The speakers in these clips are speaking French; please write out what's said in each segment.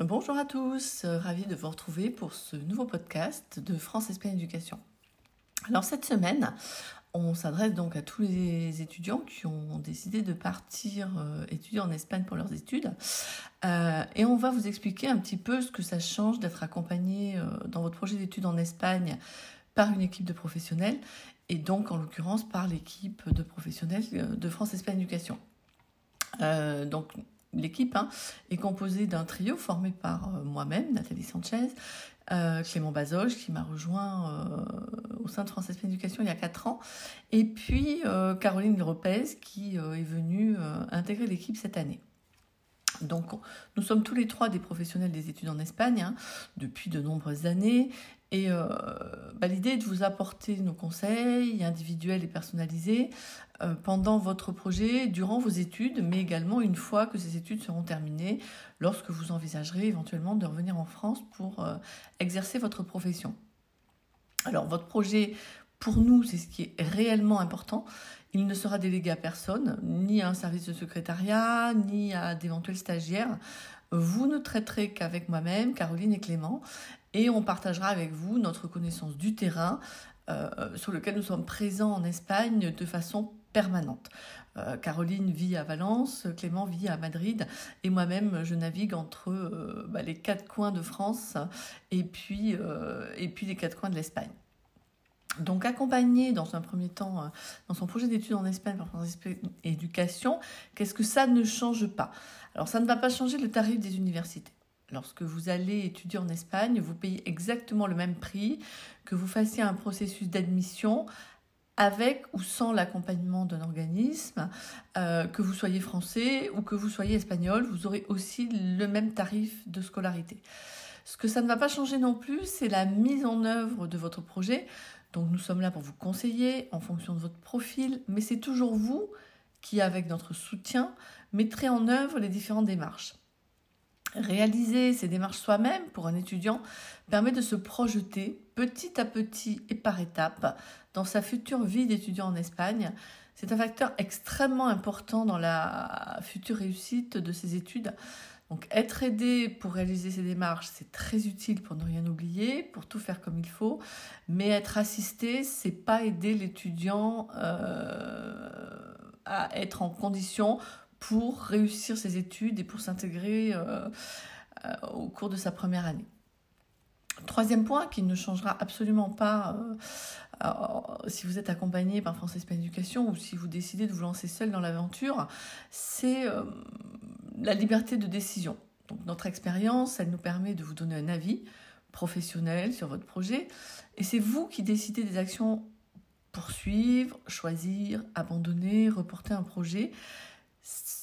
Bonjour à tous, euh, ravi de vous retrouver pour ce nouveau podcast de France Espagne Éducation. Alors cette semaine, on s'adresse donc à tous les étudiants qui ont décidé de partir euh, étudier en Espagne pour leurs études. Euh, et on va vous expliquer un petit peu ce que ça change d'être accompagné dans votre projet d'études en Espagne par une équipe de professionnels et donc en l'occurrence par l'équipe de professionnels de France Espagne Éducation. donc L'équipe hein, est composée d'un trio formé par euh, moi-même, Nathalie Sanchez, euh, Clément Bazoge, qui m'a rejoint euh, au sein de France Éducation il y a 4 ans, et puis Caroline Lopez, qui est venue intégrer l'équipe cette année. Donc, nous sommes tous les trois des professionnels des études en Espagne hein, depuis de nombreuses années. Et euh, bah, l'idée est de vous apporter nos conseils individuels et personnalisés euh, pendant votre projet, durant vos études, mais également une fois que ces études seront terminées, lorsque vous envisagerez éventuellement de revenir en France pour euh, exercer votre profession. Alors, votre projet, pour nous, c'est ce qui est réellement important. Il ne sera délégué à personne, ni à un service de secrétariat, ni à d'éventuels stagiaires. Vous ne traiterez qu'avec moi-même, Caroline et Clément, et on partagera avec vous notre connaissance du terrain euh, sur lequel nous sommes présents en Espagne de façon permanente. Euh, Caroline vit à Valence, Clément vit à Madrid et moi-même je navigue entre euh, bah, les quatre coins de France et et puis les quatre coins de l'Espagne. Donc accompagner dans un premier temps dans son projet d'études en Espagne par éducation, qu'est-ce que ça ne change pas? Alors ça ne va pas changer le tarif des universités. Lorsque vous allez étudier en Espagne, vous payez exactement le même prix que vous fassiez un processus d'admission avec ou sans l'accompagnement d'un organisme, euh, que vous soyez français ou que vous soyez espagnol, vous aurez aussi le même tarif de scolarité. Ce que ça ne va pas changer non plus, c'est la mise en œuvre de votre projet. Donc nous sommes là pour vous conseiller en fonction de votre profil, mais c'est toujours vous qui, avec notre soutien, mettrez en œuvre les différentes démarches. Réaliser ces démarches soi-même pour un étudiant permet de se projeter petit à petit et par étapes dans sa future vie d'étudiant en Espagne. C'est un facteur extrêmement important dans la future réussite de ses études. Donc être aidé pour réaliser ces démarches, c'est très utile pour ne rien oublier, pour tout faire comme il faut. Mais être assisté, c'est pas aider l'étudiant euh, à être en condition pour réussir ses études et pour s'intégrer euh, euh, au cours de sa première année. Troisième point qui ne changera absolument pas si vous êtes accompagné par France Espagne Éducation ou si vous décidez de vous lancer seul dans l'aventure, c'est la liberté de décision. Donc notre expérience, elle nous permet de vous donner un avis professionnel sur votre projet et c'est vous qui décidez des actions poursuivre, choisir, abandonner, reporter un projet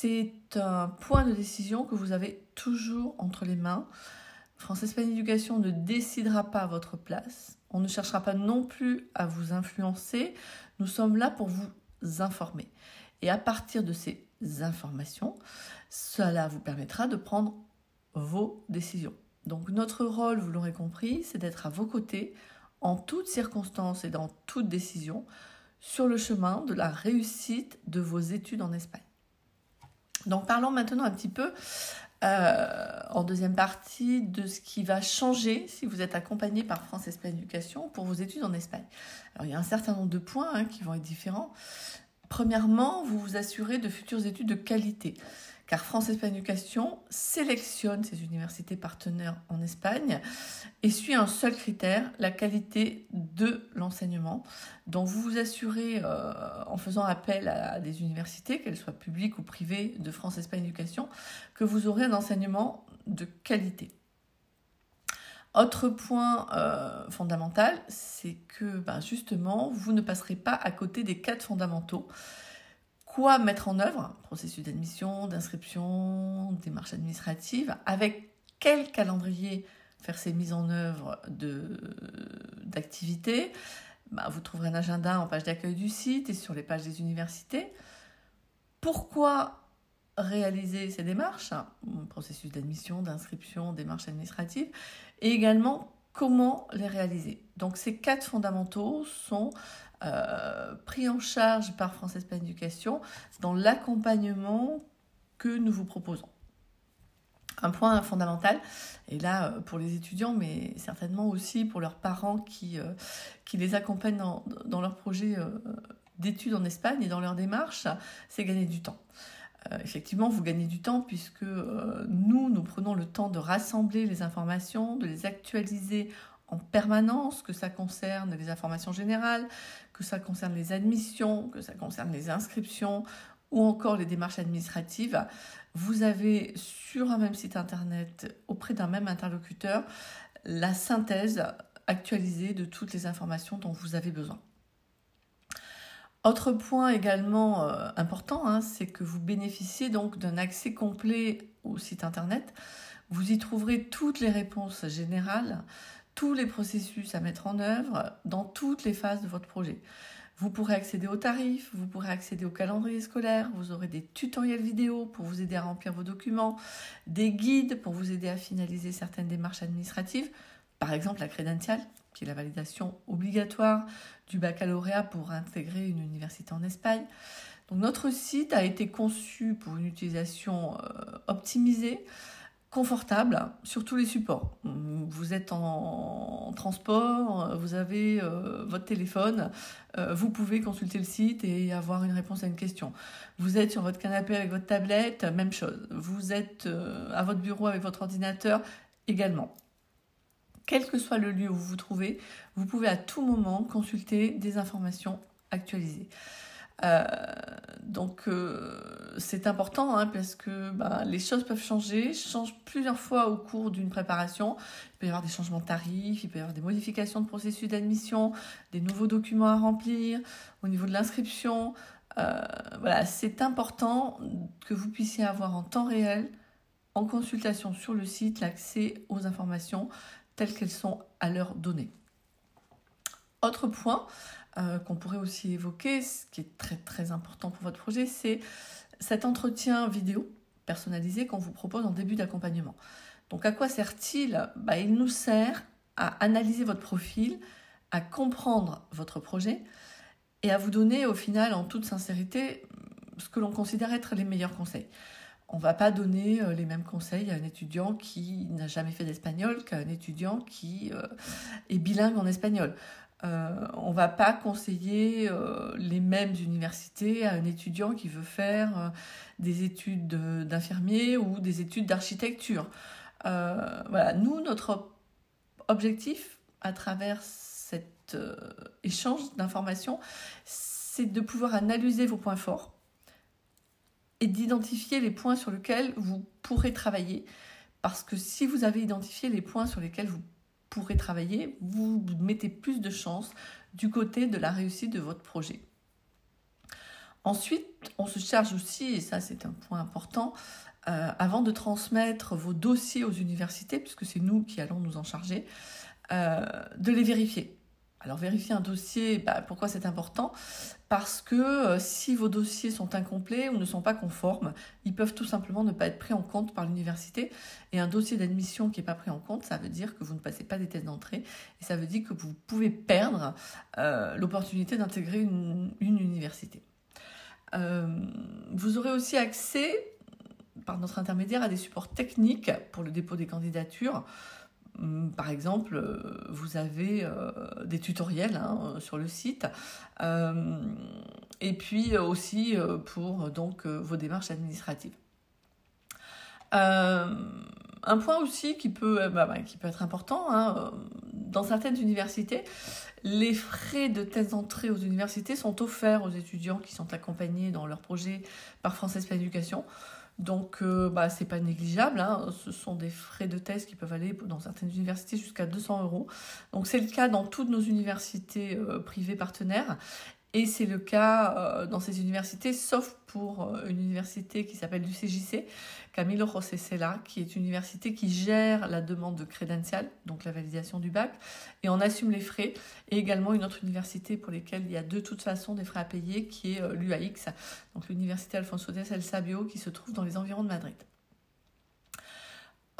c'est un point de décision que vous avez toujours entre les mains. France Espagne Éducation ne décidera pas à votre place. On ne cherchera pas non plus à vous influencer. Nous sommes là pour vous informer. Et à partir de ces informations, cela vous permettra de prendre vos décisions. Donc notre rôle, vous l'aurez compris, c'est d'être à vos côtés en toutes circonstances et dans toute décision sur le chemin de la réussite de vos études en Espagne. Donc parlons maintenant un petit peu euh, en deuxième partie de ce qui va changer si vous êtes accompagné par France Espagne Éducation pour vos études en Espagne. Alors il y a un certain nombre de points hein, qui vont être différents. Premièrement, vous vous assurez de futures études de qualité car France Espagne Éducation sélectionne ses universités partenaires en Espagne et suit un seul critère, la qualité de l'enseignement. Donc vous vous assurez euh, en faisant appel à des universités, qu'elles soient publiques ou privées de France Espagne Éducation, que vous aurez un enseignement de qualité. Autre point euh, fondamental, c'est que ben, justement, vous ne passerez pas à côté des quatre fondamentaux quoi mettre en œuvre, processus d'admission, d'inscription, démarche administrative, avec quel calendrier faire ces mises en œuvre d'activités. Bah, vous trouverez un agenda en page d'accueil du site et sur les pages des universités. Pourquoi réaliser ces démarches, processus d'admission, d'inscription, démarche administrative, et également comment les réaliser? Donc ces quatre fondamentaux sont euh, pris en charge par France Espagne Éducation dans l'accompagnement que nous vous proposons. Un point fondamental, et là pour les étudiants, mais certainement aussi pour leurs parents qui, qui les accompagnent dans, dans leur projet d'études en Espagne et dans leur démarche, c'est gagner du temps. Euh, effectivement, vous gagnez du temps puisque euh, nous, nous prenons le temps de rassembler les informations, de les actualiser en permanence, que ça concerne les informations générales, que ça concerne les admissions, que ça concerne les inscriptions ou encore les démarches administratives. Vous avez sur un même site internet, auprès d'un même interlocuteur, la synthèse actualisée de toutes les informations dont vous avez besoin. Autre point également euh, important, hein, c'est que vous bénéficiez donc d'un accès complet au site internet. Vous y trouverez toutes les réponses générales, tous les processus à mettre en œuvre dans toutes les phases de votre projet. Vous pourrez accéder aux tarifs, vous pourrez accéder au calendrier scolaire, vous aurez des tutoriels vidéo pour vous aider à remplir vos documents, des guides pour vous aider à finaliser certaines démarches administratives, par exemple la crédentiale, qui est la validation obligatoire du baccalauréat pour intégrer une université en Espagne. Donc notre site a été conçu pour une utilisation euh, optimisée, confortable sur tous les supports. Vous êtes en, transport, vous avez euh, votre téléphone, euh, vous pouvez consulter le site et avoir une réponse à une question. Vous êtes sur votre canapé avec votre tablette, même chose. Vous êtes à votre bureau avec votre ordinateur, également quel que soit le lieu où vous vous trouvez, vous pouvez à tout moment consulter des informations actualisées. Euh, donc euh, c'est important hein, parce que bah, les choses peuvent changer, changent plusieurs fois au cours d'une préparation. Il peut y avoir des changements de tarifs, il peut y avoir des modifications de processus d'admission, des nouveaux documents à remplir au niveau de l'inscription. Euh, voilà, c'est important que vous puissiez avoir en temps réel, en consultation sur le site, l'accès aux informations telles qu'elles sont à l'heure donnée. Autre point euh, qu'on pourrait aussi évoquer, ce qui est très très important pour votre projet, c'est cet entretien vidéo personnalisé qu'on vous propose en début d'accompagnement. Donc à quoi sert-il? Bah, Il nous sert à analyser votre profil, à comprendre votre projet et à vous donner au final en toute sincérité ce que l'on considère être les meilleurs conseils on va pas donner euh, les mêmes conseils à un étudiant qui n'a jamais fait d'espagnol qu'à un étudiant qui euh, est bilingue en espagnol. Euh, on va pas conseiller euh, les mêmes universités à un étudiant qui veut faire des études d'infirmier ou des études d'architecture. voilà, nous, notre objectif à travers cet échange d'informations, c'est de pouvoir analyser vos points forts et d'identifier les points sur lesquels vous pourrez travailler. Parce que si vous avez identifié les points sur lesquels vous pourrez travailler, vous mettez plus de chances du côté de la réussite de votre projet. Ensuite, on se charge aussi, et ça c'est un point important, euh, avant de transmettre vos dossiers aux universités, puisque c'est nous qui allons nous en charger, euh, de les vérifier. Alors vérifier un dossier, bah, pourquoi c'est important? Parce que euh, si vos dossiers sont incomplets ou ne sont pas conformes, ils peuvent tout simplement ne pas être pris en compte par l'université. Et un dossier d'admission qui n'est pas pris en compte, ça veut dire que vous ne passez pas des tests d'entrée et ça veut dire que vous pouvez perdre euh, l'opportunité d'intégrer une, université. Euh, vous aurez aussi accès, par notre intermédiaire, à des supports techniques pour le dépôt des candidatures. Hum, par exemple, euh, vous avez euh, des tutoriels hein, sur le site, euh, et puis aussi pour donc vos démarches administratives. un point aussi qui peut, bah, bah, qui peut être important, hein, dans certaines universités, les frais de thèse d'entrée aux universités sont offerts aux étudiants qui sont accompagnés dans leur projet par Espagne Éducation. Donc, euh, bah, c'est pas négligeable. Hein. Ce sont des frais de thèse qui peuvent aller dans certaines universités jusqu'à 200 euros. Donc, c'est le cas dans toutes nos universités euh, privées partenaires. Et c'est le cas euh, dans ces universités, sauf pour euh, une université qui s'appelle du CJC, Camilo José Cela, qui est une université qui gère la demande de crédential, donc la validation du bac, et on assume les frais. Et également une autre université pour laquelle il y a de toute façon des frais à payer, qui est euh, l'UAX, donc l'université Alfonso X El Sabio, qui se trouve dans les environs de Madrid.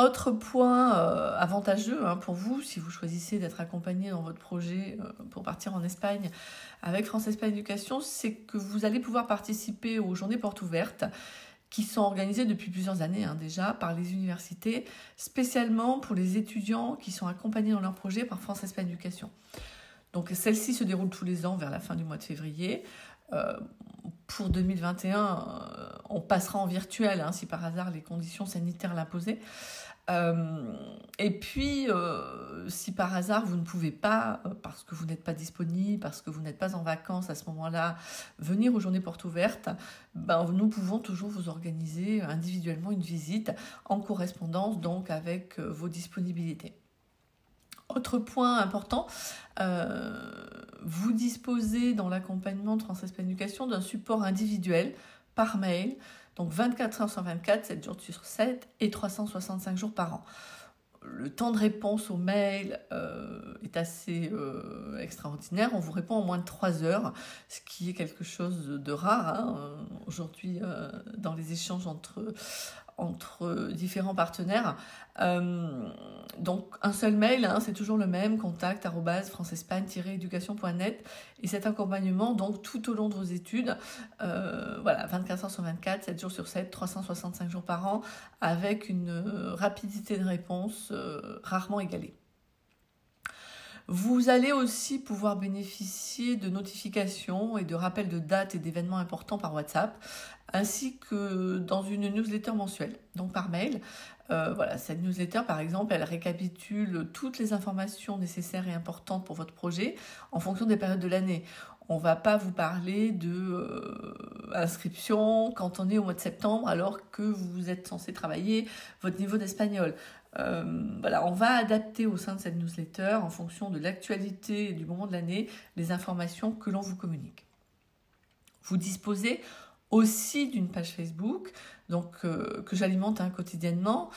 Autre point euh, avantageux hein, pour vous, si vous choisissez d'être accompagné dans votre projet euh, pour partir en Espagne avec France Espagne Éducation, c'est que vous allez pouvoir participer aux journées portes ouvertes qui sont organisées depuis plusieurs années hein, déjà par les universités, spécialement pour les étudiants qui sont accompagnés dans leur projet par France Espagne Éducation. Donc celle-ci se déroule tous les ans vers la fin du mois de février. Euh, pour 2021, euh, on passera en virtuel hein, si par hasard les conditions sanitaires l'imposaient. Euh, et puis, euh, si par hasard vous ne pouvez pas, euh, parce que vous n'êtes pas disponible, parce que vous n'êtes pas en vacances à ce moment-là, venir aux journées portes ouvertes, ben, nous pouvons toujours vous organiser individuellement une visite en correspondance donc avec vos disponibilités. Autre point important, vous disposez dans l'accompagnement France Éducation d'un support individuel par mail donc 24 heures sur 24, 7 jours sur 7 et 365 jours par an. Le temps de réponse aux mails euh, est assez euh, extraordinaire. On vous répond en moins de 3 heures, ce qui est quelque chose de rare hein, aujourd'hui euh, dans les échanges entre, entre différents partenaires. Euh, donc un seul mail, hein, c'est toujours le même, contact francespagne-éducation.net et cet accompagnement donc tout au long de vos études, euh, voilà, 24 heures sur 24, 7 jours sur 7, 365 jours par an, avec une rapidité de réponse euh, rarement égalée. Vous allez aussi pouvoir bénéficier de notifications et de rappels de dates et d'événements importants par WhatsApp, ainsi que dans une newsletter mensuelle, donc par mail. Euh, voilà, cette newsletter, par exemple, elle récapitule toutes les informations nécessaires et importantes pour votre projet en fonction des périodes de l'année. On va pas vous parler de euh, inscription quand on est au mois de septembre alors que vous êtes censé travailler votre niveau d'espagnol. Euh, voilà, on va adapter au sein de cette newsletter, en fonction de l'actualité et du moment de l'année, les informations que l'on vous communique. Vous disposez aussi d'une page Facebook, donc euh, que j'alimente hein, quotidiennement.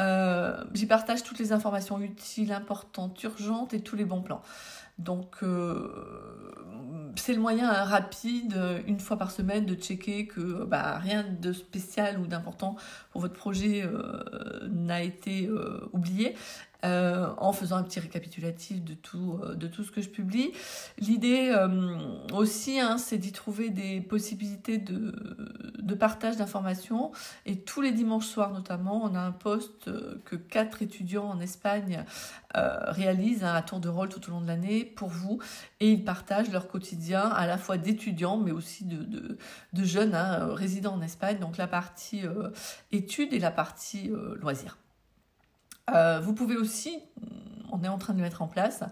Euh, j'y partage toutes les informations utiles, importantes, urgentes et tous les bons plans. Donc c'est le moyen rapide, une fois par semaine, de checker que bah, rien de spécial ou d'important pour votre projet n'a été oublié euh, en faisant un petit récapitulatif de tout, euh, de tout ce que je publie. L'idée euh, aussi, hein, c'est d'y trouver des possibilités de, de partage d'informations. Et tous les dimanches soirs notamment, on a un poste que quatre étudiants en Espagne réalisent hein, à tour de rôle tout au long de l'année pour vous. Et ils partagent leur quotidien à la fois d'étudiants, mais aussi de, de, jeunes hein, résidant en Espagne. Donc la partie études et la partie loisirs. Euh, vous pouvez aussi, on est en train de le mettre en place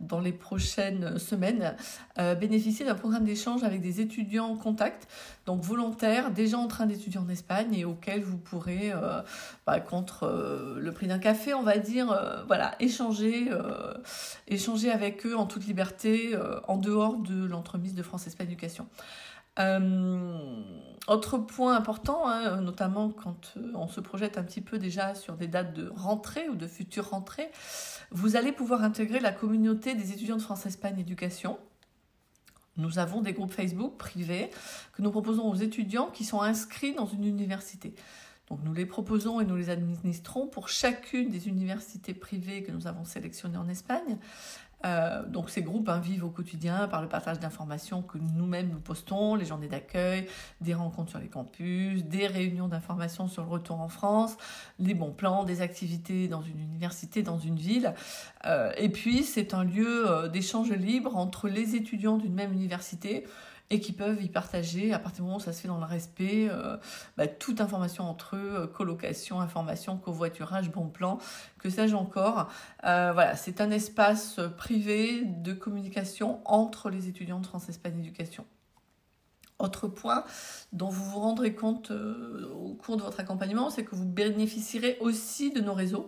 dans les prochaines semaines, euh, bénéficier d'un programme d'échange avec des étudiants en contact, donc volontaires, déjà en train d'étudier en Espagne et auxquels vous pourrez, euh, bah, contre le prix d'un café, on va dire, voilà, échanger, échanger avec eux en toute liberté, en dehors de l'entremise de France-Espagne Éducation. Euh, autre point important, hein, notamment quand euh, on se projette un petit peu déjà sur des dates de rentrée ou de futures rentrées, vous allez pouvoir intégrer la communauté des étudiants de France-Espagne Éducation. Nous avons des groupes Facebook privés que nous proposons aux étudiants qui sont inscrits dans une université. Donc nous les proposons et nous les administrons pour chacune des universités privées que nous avons sélectionnées en Espagne. Euh, donc ces groupes hein, vivent au quotidien par le partage d'informations que nous-mêmes nous postons, les journées d'accueil, des rencontres sur les campus, des réunions d'informations sur le retour en France, les bons plans, des activités dans une université, dans une ville. Euh, et puis c'est un lieu euh, d'échange libre entre les étudiants d'une même université et qui peuvent y partager, à partir du moment où ça se fait dans le respect, euh, bah, toute information entre eux, euh, colocation, information, covoiturage, bon plan, que sais-je encore. Euh, voilà, c'est un espace privé de communication entre les étudiants de France-Espagne Éducation. Autre point dont vous vous rendrez compte au cours de votre accompagnement, c'est que vous bénéficierez aussi de nos réseaux.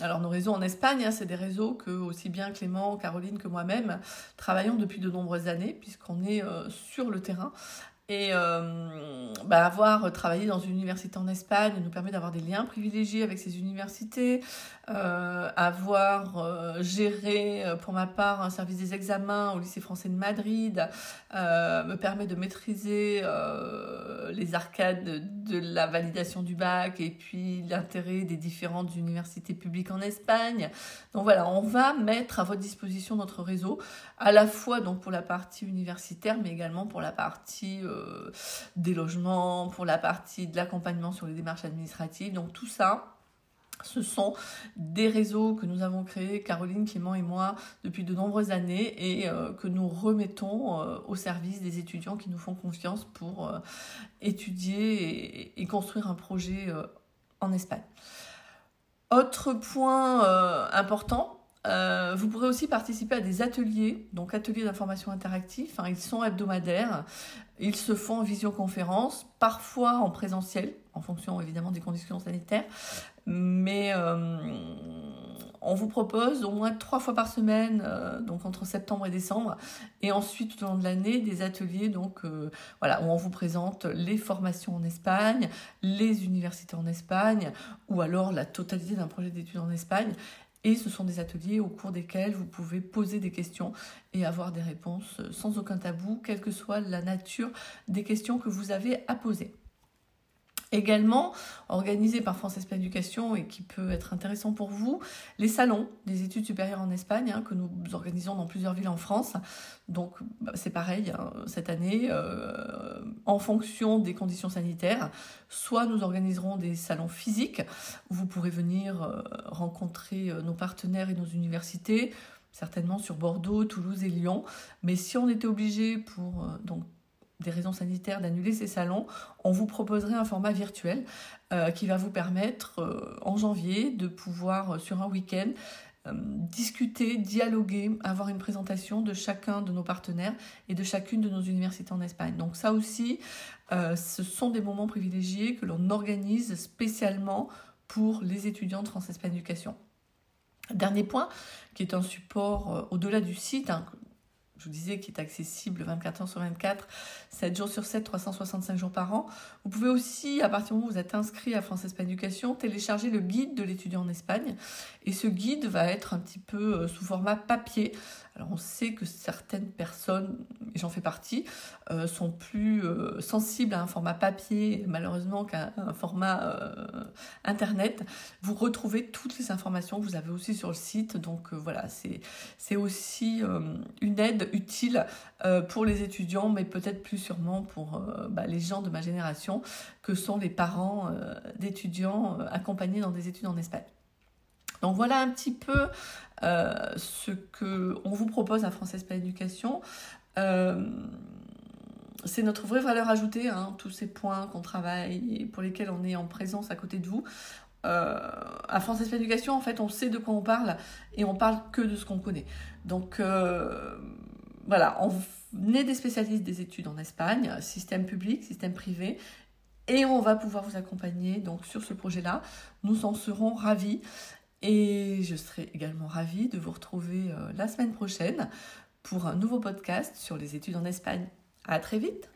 Alors nos réseaux en Espagne, hein, c'est des réseaux que aussi bien Clément, Caroline que moi-même travaillons depuis de nombreuses années puisqu'on est euh, sur le terrain et euh, bah, avoir travaillé dans une université en Espagne nous permet d'avoir des liens privilégiés avec ces universités, euh, avoir euh, géré euh, pour ma part un service des examens au lycée français de Madrid euh, me permet de maîtriser les arcades de, de, la validation du bac et puis l'intérêt des différentes universités publiques en Espagne. Donc voilà, on va mettre à votre disposition notre réseau à la fois donc pour la partie universitaire mais également pour la partie des logements, pour la partie de l'accompagnement sur les démarches administratives. Donc tout ça, ce sont des réseaux que nous avons créés, Caroline, Clément et moi, depuis de nombreuses années et euh, que nous remettons euh, au service des étudiants qui nous font confiance pour euh, étudier et, construire un projet en Espagne. Autre point important, vous pourrez aussi participer à des ateliers, donc ateliers d'information interactive. ils sont hebdomadaires, ils se font en visioconférence, parfois en présentiel, en fonction évidemment des conditions sanitaires, mais euh, on vous propose au moins trois fois par semaine, euh, donc entre septembre et décembre, et ensuite tout au long de l'année des ateliers, donc euh, voilà, où on vous présente les formations en Espagne, les universités en Espagne, ou alors la totalité d'un projet d'études en Espagne. Et ce sont des ateliers au cours desquels vous pouvez poser des questions et avoir des réponses sans aucun tabou, quelle que soit la nature des questions que vous avez à poser. Également, organisé par France Espagne Éducation et qui peut être intéressant pour vous, les salons des études supérieures en Espagne hein, que nous organisons dans plusieurs villes en France. Donc bah, c'est pareil hein, cette année, euh, en fonction des conditions sanitaires, soit nous organiserons des salons physiques où vous pourrez venir euh, rencontrer euh, nos partenaires et nos universités, certainement sur Bordeaux, Toulouse et Lyon. Mais si on était obligé pour donc des raisons sanitaires d'annuler ces salons, on vous proposerait un format virtuel euh, qui va vous permettre euh, en janvier de pouvoir, euh, sur un week-end, discuter, dialoguer, avoir une présentation de chacun de nos partenaires et de chacune de nos universités en Espagne. Donc ça aussi, ce sont des moments privilégiés que l'on organise spécialement pour les étudiants de France-Espagne Éducation. Dernier point, qui est un support au-delà du site, hein, je vous disais, qui est accessible 24 heures sur 24, 7 jours sur 7, 365 jours par an. Vous pouvez aussi, à partir du moment où vous êtes inscrit à France Espagne Éducation, télécharger le guide de l'étudiant en Espagne. Et ce guide va être un petit peu euh, sous format papier. Alors on sait que certaines personnes, et j'en fais partie, euh, sont plus euh, sensibles à un format papier malheureusement qu'à un format internet. Vous retrouvez toutes les informations que vous avez aussi sur le site. Donc voilà, c'est aussi une aide utile euh, pour les étudiants, mais peut-être plus sûrement pour euh, bah, les gens de ma génération, que sont les parents euh, d'étudiants accompagnés dans des études en Espagne. Donc voilà un petit peu ce que on vous propose à France Espagne Éducation. c'est notre vraie valeur ajoutée, hein, tous ces points qu'on travaille et pour lesquels on est en présence à côté de vous. à France Espagne Éducation, en fait, on sait de quoi on parle et on parle que de ce qu'on connaît. Donc, voilà, on est des spécialistes des études en Espagne, système public, système privé, et on va pouvoir vous accompagner donc sur ce projet-là. Nous en serons ravis. Et je serai également ravie de vous retrouver euh, la semaine prochaine pour un nouveau podcast sur les études en Espagne. À très vite!